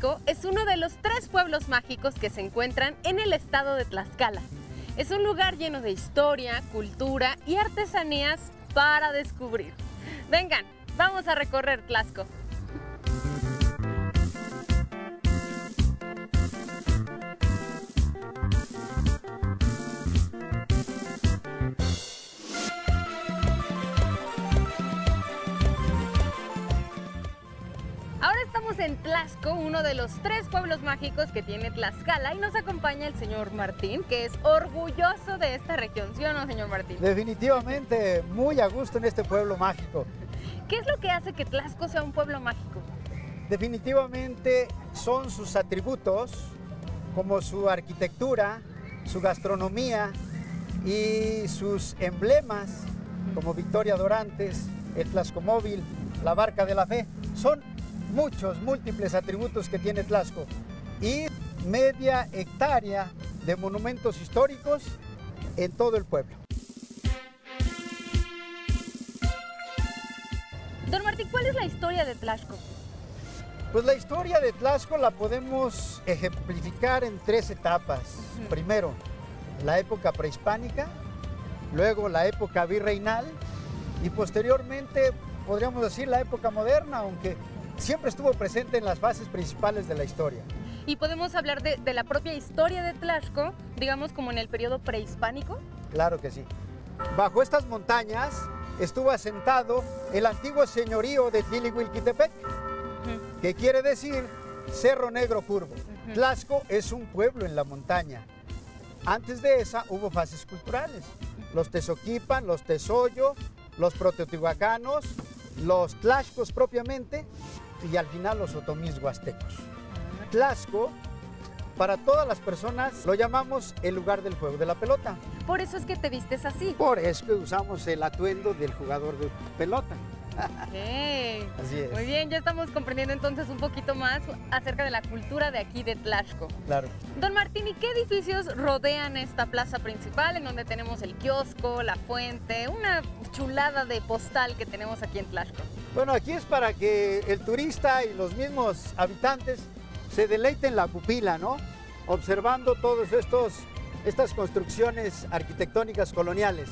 Tlaxco es uno de los tres pueblos mágicos que se encuentran en el estado de Tlaxcala. Es un lugar lleno de historia, cultura y artesanías para descubrir. Vengan, vamos a recorrer Tlaxco. En Tlaxco, uno de los tres pueblos mágicos que tiene Tlaxcala, y nos acompaña el señor Martín, que es orgulloso de esta región, ¿sí o no, señor Martín? Definitivamente muy a gusto en este pueblo mágico. ¿Qué es lo que hace que Tlaxco sea un pueblo mágico? Definitivamente son sus atributos, como su arquitectura, su gastronomía y sus emblemas, como Victoria Dorantes, el Tlaxcomóvil, la Barca de la Fe. Son muchos, múltiples atributos que tiene Tlaxco y media hectárea de monumentos históricos en todo el pueblo. Don Martín, ¿cuál es la historia de Tlaxco? Pues la historia de Tlaxco la podemos ejemplificar en tres etapas. Primero, la época prehispánica, luego la época virreinal y posteriormente podríamos decir la época moderna, aunque siempre estuvo presente en las fases principales de la historia. ¿Y podemos hablar de, de la propia historia de Tlaxco, digamos como en el periodo prehispánico? Claro que sí. Bajo estas montañas estuvo asentado el antiguo señorío de Tilihuilquitepec, que quiere decir Cerro Negro Curvo. Tlaxco es un pueblo en la montaña. Antes de esa hubo fases culturales. Los Tezoquipan, los Tezoyo, los Proteotihuacanos, los Tlaxcos propiamente y al final los Otomís huastecos. Tlaxco, para todas las personas, lo llamamos el lugar del juego de la pelota. Por eso es que te vistes así. Por eso que usamos el atuendo del jugador de pelota. Así es. Muy bien, ya estamos comprendiendo entonces un poquito más acerca de la cultura de aquí de Tlaxco. Claro. Don Martín, ¿y qué edificios rodean esta plaza principal en donde tenemos el kiosco, la fuente, una chulada de postal que tenemos aquí en Tlaxco? Bueno, aquí es para que el turista y los mismos habitantes se deleiten la pupila, ¿no? Observando todos estos estas construcciones arquitectónicas coloniales.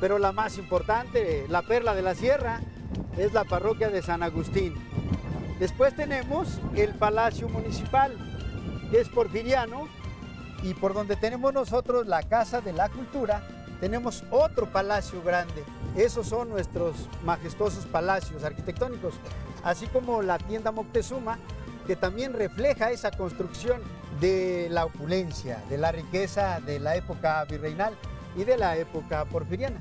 Pero la más importante, la perla de la sierra, es la parroquia de San Agustín. Después tenemos el Palacio Municipal, que es porfiriano, y por donde tenemos nosotros la Casa de la Cultura, tenemos otro palacio grande. Esos son nuestros majestuosos palacios arquitectónicos, así como la tienda Moctezuma, que también refleja esa construcción de la opulencia, de la riqueza de la época virreinal y de la época porfiriana.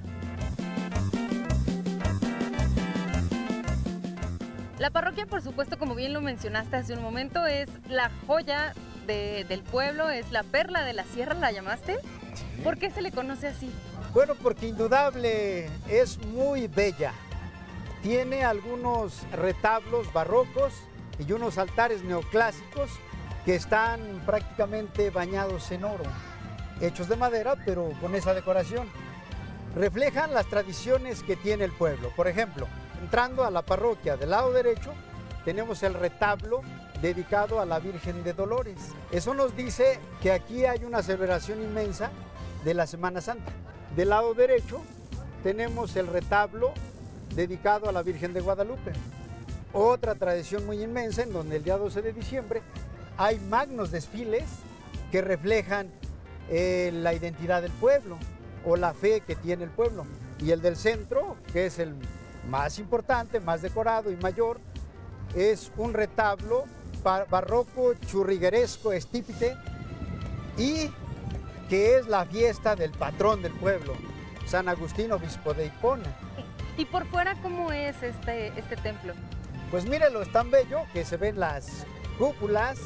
La parroquia, por supuesto, como bien lo mencionaste hace un momento, es la joya de- del pueblo, es la perla de la sierra, ¿la llamaste? ¿Por qué se le conoce así? Bueno, porque indudable es muy bella. Tiene algunos retablos barrocos y unos altares neoclásicos que están prácticamente bañados en oro, hechos de madera, pero con esa decoración. Reflejan las tradiciones que tiene el pueblo. Por ejemplo, entrando a la parroquia del lado derecho, tenemos el retablo dedicado a la Virgen de Dolores. Eso nos dice que aquí hay una celebración inmensa de la Semana Santa. Del lado derecho tenemos el retablo dedicado a la Virgen de Guadalupe. Otra tradición muy inmensa en donde el día 12 de diciembre hay magnos desfiles que reflejan eh, la identidad del pueblo o la fe que tiene el pueblo. Y el del centro, que es el más importante, más decorado y mayor, es un retablo ba- barroco, churrigueresco, estípite y que es la fiesta del patrón del pueblo, San Agustín, obispo de Hipona. ¿Y por fuera cómo es este, este templo? Pues mírelo, es tan bello que se ven las cúpulas,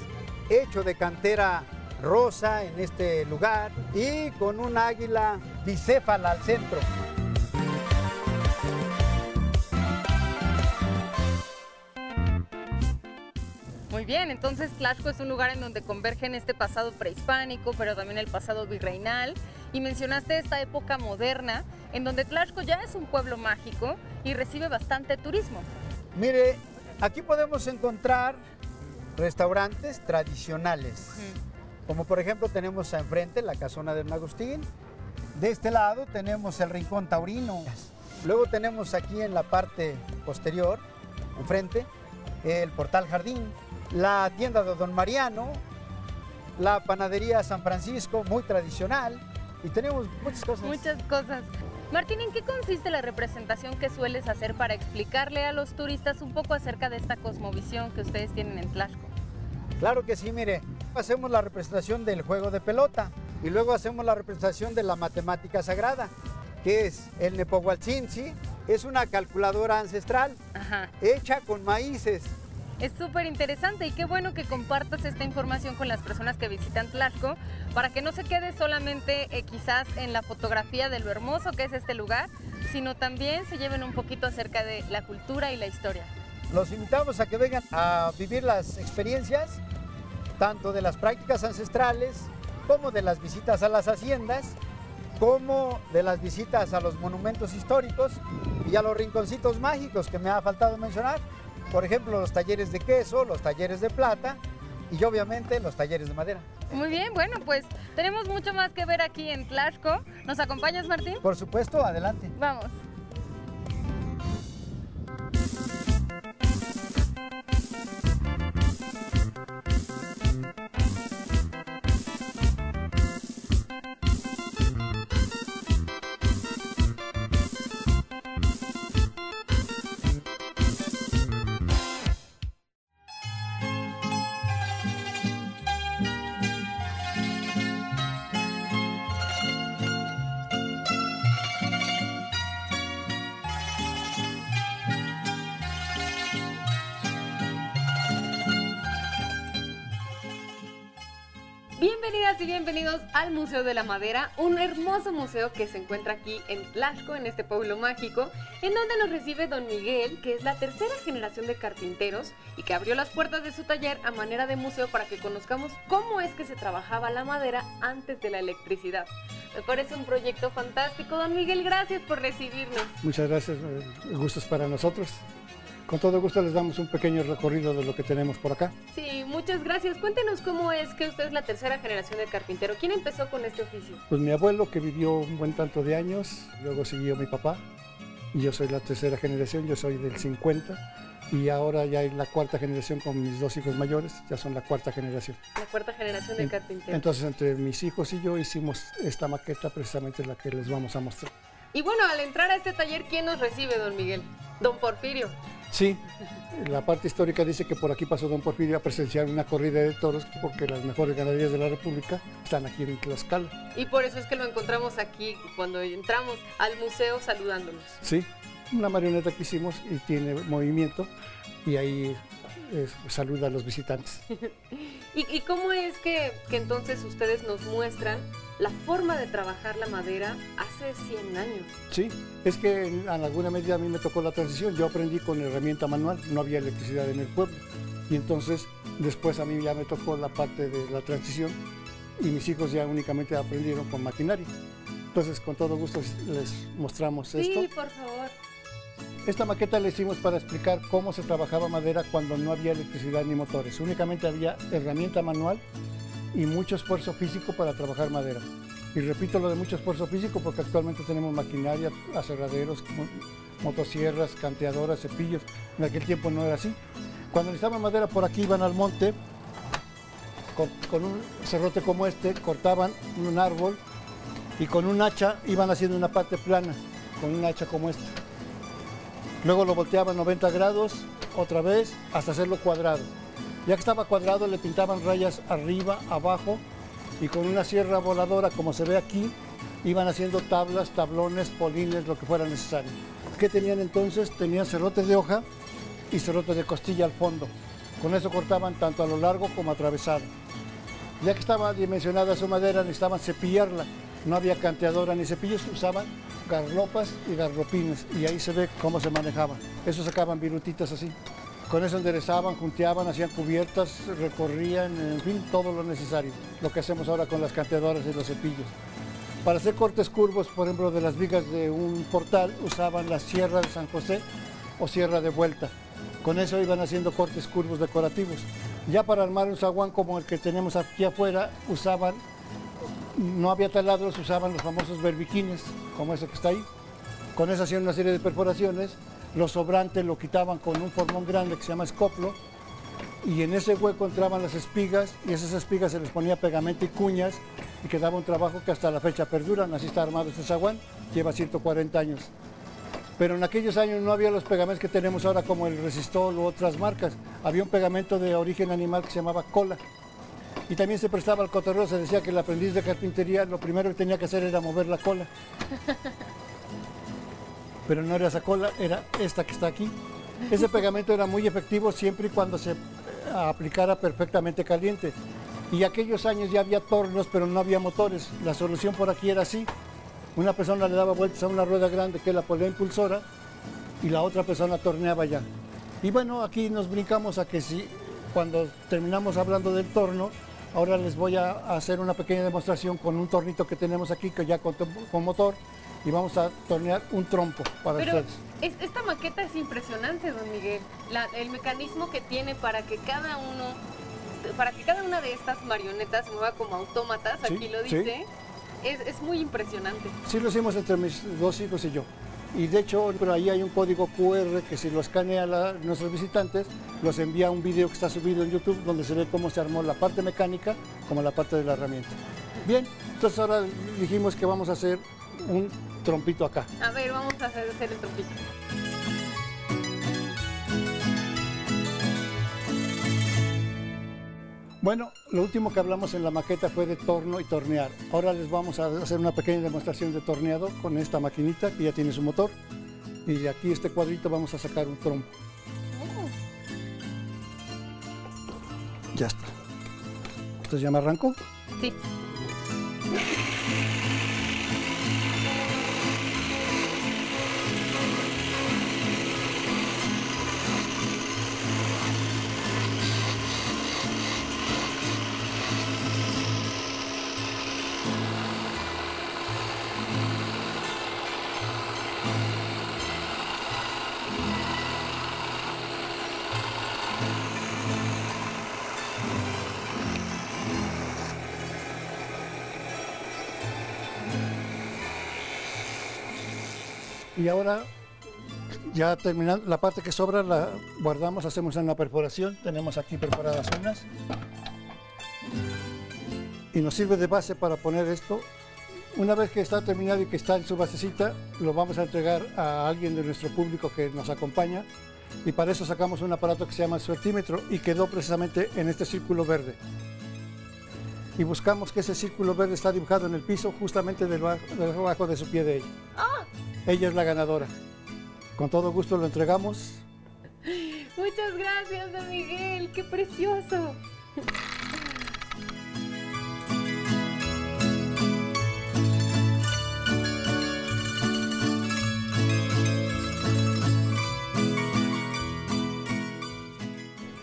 hecho de cantera rosa en este lugar y con un águila bicéfala al centro. Bien, entonces Tlaxco es un lugar en donde convergen este pasado prehispánico, pero también el pasado virreinal. Y mencionaste esta época moderna, en donde Tlaxco ya es un pueblo mágico y recibe bastante turismo. Mire, aquí podemos encontrar restaurantes tradicionales. Como por ejemplo tenemos enfrente la casona de Don Agustín. De este lado tenemos el rincón taurino. Luego tenemos aquí en la parte posterior, enfrente, el portal jardín, la tienda de Don Mariano, la panadería San Francisco, muy tradicional. Y tenemos muchas cosas. Muchas cosas. Martín, ¿en qué consiste la representación que sueles hacer para explicarle a los turistas un poco acerca de esta cosmovisión que ustedes tienen en Tlaxco? Claro que sí, mire, hacemos la representación del juego de pelota y luego hacemos la representación de la matemática sagrada, que es el Nepohualtzinzi, es una calculadora ancestral hecha con maíces. Es súper interesante y qué bueno que compartas esta información con las personas que visitan Tlaxco para que no se quede solamente eh, quizás en la fotografía de lo hermoso que es este lugar, sino también se lleven un poquito acerca de la cultura y la historia. Los invitamos a que vengan a vivir las experiencias, tanto de las prácticas ancestrales como de las visitas a las haciendas, como de las visitas a los monumentos históricos y a los rinconcitos mágicos que me ha faltado mencionar. Por ejemplo, los talleres de queso, los talleres de plata y obviamente los talleres de madera. Muy bien, bueno, pues tenemos mucho más que ver aquí en Tlaxco. ¿Nos acompañas, Martín? Por supuesto, adelante. Vamos. Bienvenidas y bienvenidos al Museo de la Madera, un hermoso museo que se encuentra aquí en Tlaxco, en este pueblo mágico, en donde nos recibe don Miguel, que es la tercera generación de carpinteros y que abrió las puertas de su taller a manera de museo para que conozcamos cómo es que se trabajaba la madera antes de la electricidad. Me parece un proyecto fantástico. Don Miguel, gracias por recibirnos. Muchas gracias, el gusto es para nosotros. Con todo gusto les damos un pequeño recorrido de lo que tenemos por acá. Sí, muchas gracias. Cuéntenos cómo es que usted es la tercera generación de carpintero. ¿Quién empezó con este oficio? Pues mi abuelo que vivió un buen tanto de años, luego siguió mi papá y yo soy la tercera generación, yo soy del 50 y ahora ya hay la cuarta generación con mis dos hijos mayores, ya son la cuarta generación. La cuarta generación de carpintero. Entonces entre mis hijos y yo hicimos esta maqueta precisamente la que les vamos a mostrar. Y bueno, al entrar a este taller, ¿quién nos recibe, don Miguel? Don Porfirio. Sí, la parte histórica dice que por aquí pasó don Porfirio a presenciar una corrida de toros porque las mejores ganaderías de la República están aquí en Tlaxcala. Y por eso es que lo encontramos aquí cuando entramos al museo saludándonos. Sí, una marioneta que hicimos y tiene movimiento y ahí eh, saluda a los visitantes. ¿Y, cómo es que, que, entonces ustedes nos muestran la forma de trabajar la madera hace 100 años? Sí, es que en alguna medida a mí me tocó la transición. Yo aprendí con herramienta manual, no había electricidad en el pueblo. Y entonces después a mí ya me tocó la parte de la transición y mis hijos ya únicamente aprendieron con maquinaria. Entonces con todo gusto les mostramos esto. Sí, por favor. Esta maqueta la hicimos para explicar cómo se trabajaba madera cuando no había electricidad ni motores. Únicamente había herramienta manual y mucho esfuerzo físico para trabajar madera. Y repito lo de mucho esfuerzo físico porque actualmente tenemos maquinaria, aserraderos, motosierras, canteadoras, cepillos. En aquel tiempo no era así. Cuando necesitaban madera por aquí iban al monte con, con un cerrote como este, cortaban un árbol y con un hacha iban haciendo una parte plana, con un hacha como esta. Luego lo volteaban 90 grados, otra vez, hasta hacerlo cuadrado. Ya que estaba cuadrado, le pintaban rayas arriba, abajo, y con una sierra voladora, como se ve aquí, iban haciendo tablas, tablones, polines, lo que fuera necesario. ¿Qué tenían entonces? Tenían cerrotes de hoja y cerrotes de costilla al fondo. Con eso cortaban tanto a lo largo como atravesado. Ya que estaba dimensionada su madera, necesitaban cepillarla. No había canteadora ni cepillos, usaban garlopas y garropines y ahí se ve cómo se manejaba. Eso sacaban virutitas así. Con eso enderezaban, junteaban, hacían cubiertas, recorrían, en fin, todo lo necesario. Lo que hacemos ahora con las canteadoras y los cepillos. Para hacer cortes curvos, por ejemplo, de las vigas de un portal, usaban la sierra de San José o sierra de vuelta. Con eso iban haciendo cortes curvos decorativos. Ya para armar un zaguán como el que tenemos aquí afuera, usaban, no había taladros, usaban los famosos berbiquines, como ese que está ahí. Con eso hacían una serie de perforaciones, los sobrantes lo quitaban con un formón grande que se llama escoplo, y en ese hueco entraban las espigas, y esas espigas se les ponía pegamento y cuñas, y quedaba un trabajo que hasta la fecha perduran. Así está armado este zaguán, lleva 140 años. Pero en aquellos años no había los pegamentos que tenemos ahora como el Resistol u otras marcas. Había un pegamento de origen animal que se llamaba cola. Y también se prestaba al cotorreo, se decía que el aprendiz de carpintería lo primero que tenía que hacer era mover la cola. Pero no era esa cola, era esta que está aquí. Ese pegamento era muy efectivo siempre y cuando se eh, aplicara perfectamente caliente. Y aquellos años ya había tornos, pero no había motores. La solución por aquí era así. Una persona le daba vueltas a una rueda grande que la polea impulsora y la otra persona torneaba ya. Y bueno, aquí nos brincamos a que si cuando terminamos hablando del torno, ahora les voy a hacer una pequeña demostración con un tornito que tenemos aquí que ya con, con motor y vamos a tornear un trompo para Pero ustedes. es- esta maqueta es impresionante, don Miguel. La- el mecanismo que tiene para que cada uno, para que cada una de estas marionetas se mueva como autómatas, Sí, aquí lo sí. dice, es, es muy impresionante. Sí lo hicimos entre mis dos hijos y yo. Y de hecho, pero ahí hay un código QR que si lo escanea la- nuestros visitantes, los envía a un video que está subido en YouTube donde se ve cómo se armó la parte mecánica como la parte de la herramienta. Bien, entonces ahora dijimos que vamos a hacer un trompito acá. A ver, vamos a hacer el trompito. Bueno, lo último que hablamos en la maqueta fue de torno y tornear. Ahora les vamos a hacer una pequeña demostración de torneado con esta maquinita que ya tiene su motor. Y de aquí este cuadrito vamos a sacar un trompo. Ya está. Entonces ya me arrancó. Sí. Y ahora, ya terminando, la parte que sobra la guardamos, hacemos una perforación. Tenemos aquí perforadas unas. Y nos sirve de base para poner esto. Una vez que está terminado y que está en su basecita, lo vamos a entregar a alguien de nuestro público que nos acompaña. Y para eso sacamos un aparato que se llama suertímetro y quedó precisamente en este círculo verde. Y buscamos que ese círculo verde está dibujado en el piso justamente debajo, de su pie de ella. Ella es la ganadora. Con todo gusto lo entregamos. Muchas gracias, don Miguel. Qué precioso.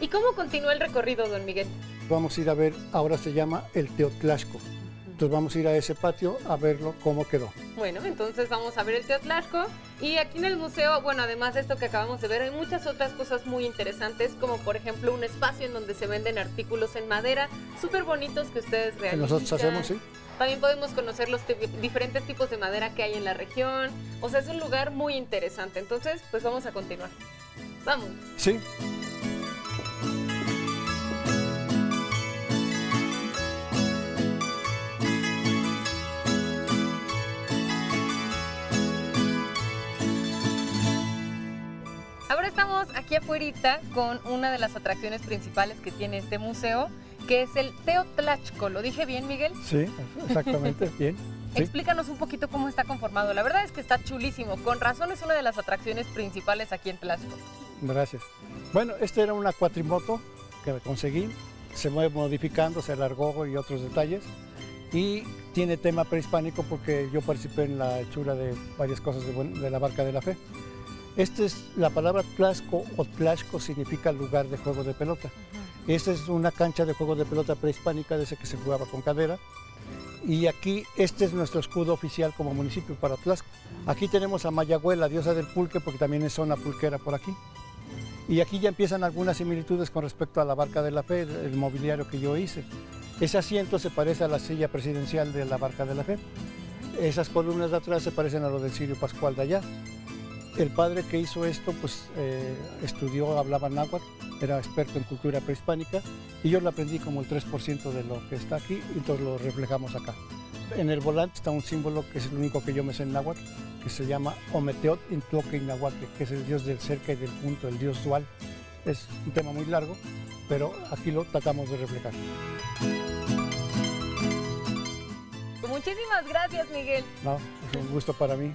¿Y cómo continúa el recorrido, don Miguel? Vamos a ir a ver, ahora se llama el Teotlasco. Entonces vamos a ir a ese patio a verlo cómo quedó. Bueno, entonces vamos a ver el Teotlasco y aquí en el museo, bueno, además de esto que acabamos de ver, hay muchas otras cosas muy interesantes, como por ejemplo un espacio en donde se venden artículos en madera súper bonitos que ustedes realizan. nosotros hacemos, sí. También podemos conocer los diferentes tipos de madera que hay en la región. O sea, es un lugar muy interesante. Entonces, pues vamos a continuar. Vamos. Sí. Aquí afuera con una de las atracciones principales que tiene este museo, que es el Teotlachco. ¿Lo dije bien, Miguel? Sí, exactamente, bien. Sí. Explícanos un poquito cómo está conformado. La verdad es que está chulísimo. Con razón es una de las atracciones principales aquí en Tlaxco. Gracias. Bueno, esta era una cuatrimoto que conseguí. Se fue modificando, se alargó y otros detalles. Y tiene tema prehispánico porque yo participé en la hechura de varias cosas de la Barca de la Fe. Esta es la palabra Tlaxco o Tlaxco significa lugar de juego de pelota. Esta es una cancha de juego de pelota prehispánica de ese que se jugaba con cadera. Y aquí, este es nuestro escudo oficial como municipio para Tlaxco. Aquí tenemos a Mayagüe, la diosa del pulque, porque también es zona pulquera por aquí. Y aquí ya empiezan algunas similitudes con respecto a la Barca de la Fe, el mobiliario que yo hice. Ese asiento se parece a la silla presidencial de la Barca de la Fe. Esas columnas de atrás se parecen a lo del Sirio Pascual de allá. El padre que hizo esto, pues eh, estudió, hablaba náhuatl, era experto en cultura prehispánica y yo lo aprendí como el 3% de lo que está aquí y entonces lo reflejamos acá. En el volante está un símbolo que es el único que yo me sé en náhuatl, que se llama Ometeot Intloque Inahuaque, que es el dios del cerca y del punto, el dios dual. Es un tema muy largo, pero aquí lo tratamos de reflejar. Muchísimas gracias, Miguel. No, es un gusto para mí.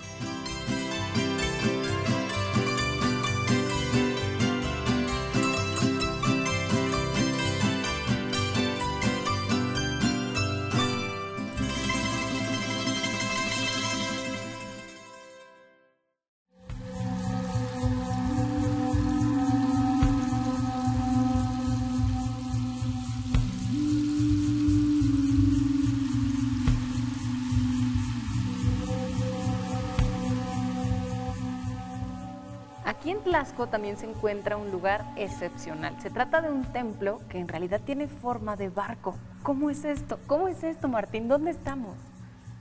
En Tlaxco también se encuentra un lugar excepcional. Se trata de un templo que en realidad tiene forma de barco. ¿Cómo es esto? ¿Cómo es esto, Martín? ¿Dónde estamos?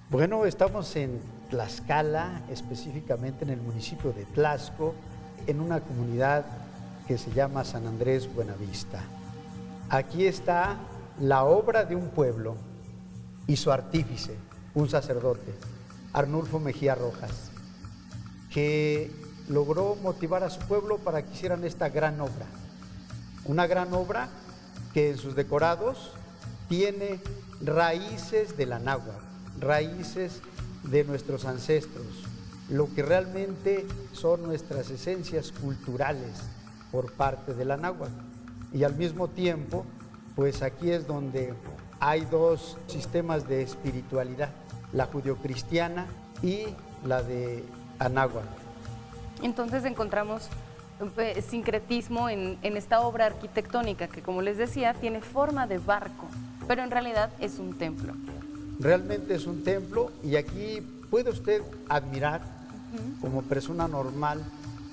Bueno, estamos en Tlaxcala, específicamente en el municipio de Tlaxco, en una comunidad que se llama San Andrés Buenavista. Aquí está la obra de un pueblo y su artífice, un sacerdote, Arnulfo Mejía Rojas, que logró motivar a su pueblo para que hicieran esta gran obra. Una gran obra que en sus decorados tiene raíces de la náhuatl, raíces de nuestros ancestros, lo que realmente son nuestras esencias culturales por parte de la náhuatl. Y al mismo tiempo, pues aquí es donde hay dos sistemas de espiritualidad, la judio-cristiana y la de Anáhuac. Entonces encontramos eh, sincretismo en, en esta obra arquitectónica que, como les decía, tiene forma de barco, pero en realidad es un templo. Realmente es un templo y aquí puede usted admirar como persona normal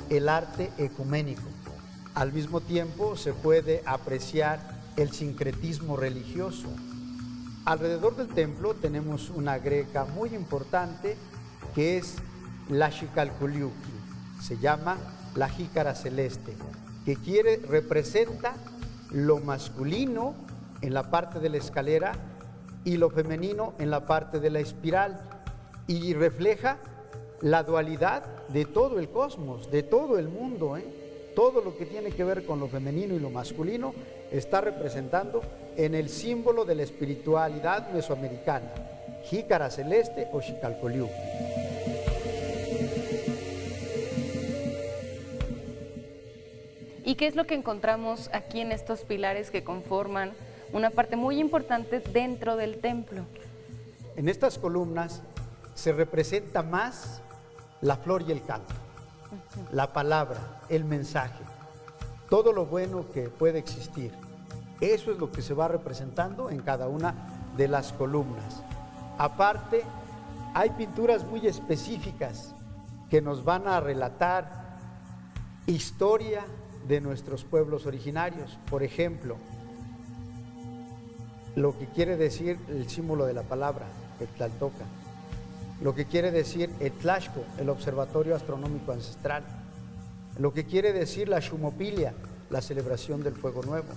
el arte ecuménico. Al mismo tiempo se puede apreciar el sincretismo religioso. Alrededor del templo tenemos una greca muy importante que es la Xicalculiuqui, se llama la jícara celeste, que quiere, representa lo masculino en la parte de la escalera y lo femenino en la parte de la espiral y refleja la dualidad de todo el cosmos, de todo el mundo. ¿eh? Todo lo que tiene que ver con lo femenino y lo masculino está representando en el símbolo de la espiritualidad mesoamericana, jícara celeste o xicalcoliu. ¿Y qué es lo que encontramos aquí en estos pilares que conforman una parte muy importante dentro del templo? En estas columnas se representa más la flor y el canto, la palabra, el mensaje, todo lo bueno que puede existir. Eso es lo que se va representando en cada una de las columnas. Aparte, hay pinturas muy específicas que nos van a relatar historia de nuestros pueblos originarios. Por ejemplo, lo que quiere decir el símbolo de la palabra, el Tlaltoca, lo que quiere decir el Tlashco, el Observatorio Astronómico Ancestral, lo que quiere decir la Shumopilia, la celebración del fuego nuevo,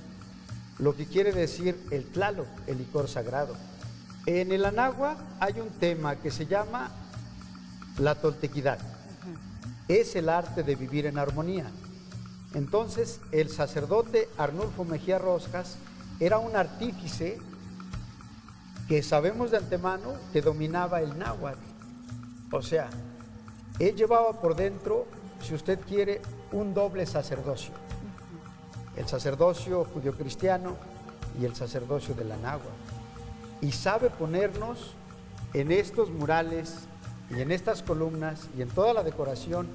lo que quiere decir el Tlaloc, el licor sagrado. En el Anagua hay un tema que se llama la toltequidad. Es el arte de vivir en armonía. Entonces, el sacerdote Arnulfo Mejía Roscas era un artífice que sabemos de antemano que dominaba el náhuatl. O sea, él llevaba por dentro, si usted quiere, un doble sacerdocio. El sacerdocio judio-cristiano y el sacerdocio de la náhuatl. Y sabe ponernos en estos murales y en estas columnas y en toda la decoración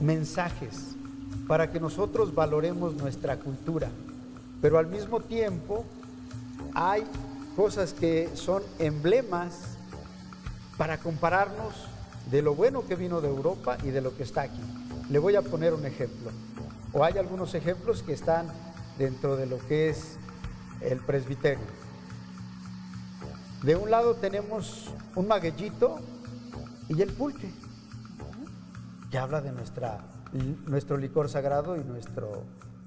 mensajes para que nosotros valoremos nuestra cultura. Pero al mismo tiempo hay cosas que son emblemas para compararnos de lo bueno que vino de Europa y de lo que está aquí. Le voy a poner un ejemplo. o hay algunos ejemplos que están dentro de lo que es el presbiterio. De un lado tenemos un maguellito y el pulque, que habla de nuestra, nuestro licor sagrado y nuestro,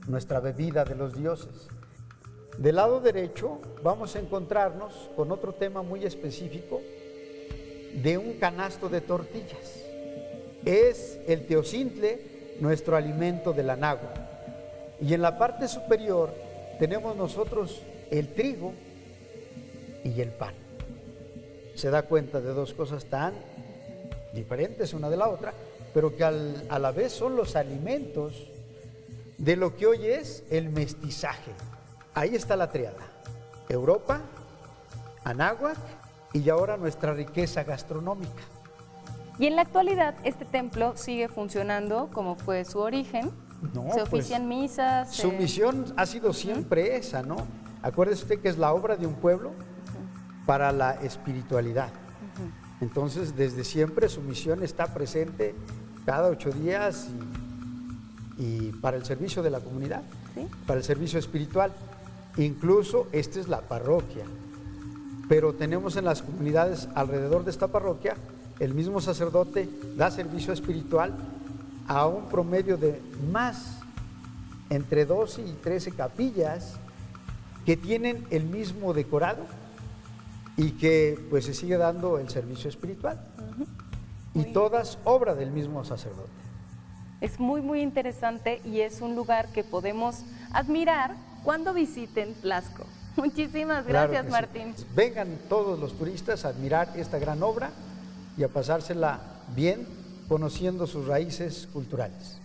nuestra bebida de los dioses. Del lado derecho vamos a encontrarnos con otro tema muy específico de un canasto de tortillas. Es el teocintle, nuestro alimento de la. Y en la parte superior tenemos nosotros el trigo y el pan. Se da cuenta de dos cosas tan diferentes una de la otra, pero que a la vez son los alimentos de lo que hoy es el mestizaje. Ahí está la triada. Europa, Anáhuac y ahora nuestra riqueza gastronómica. Y en la actualidad este templo sigue funcionando como fue su origen. No, Se pues, ofician misas. Su misión ha sido siempre esa, ¿no? Acuérdese usted que es la obra de un pueblo para la espiritualidad. Entonces, desde siempre su misión está presente cada ocho días y, para el servicio de la comunidad, para el servicio espiritual. Incluso esta es la parroquia, pero tenemos en las comunidades alrededor de esta parroquia, el mismo sacerdote da servicio espiritual a un promedio de más entre 12 y 13 capillas que tienen el mismo decorado y que pues se sigue dando el servicio espiritual. Y todas obra del mismo sacerdote. Es muy, muy interesante y es un lugar que podemos admirar cuando visiten Plasco. Muchísimas gracias, Martín. Vengan todos los turistas a admirar esta gran obra y a pasársela bien conociendo sus raíces culturales.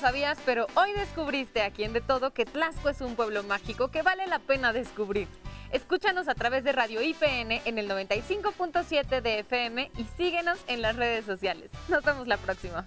Sabías, pero hoy descubriste aquí en De Todo que Tlasco es un pueblo mágico que vale la pena descubrir. Escúchanos a través de Radio IPN en el 95.7 de FM y síguenos en las redes sociales. Nos vemos la próxima.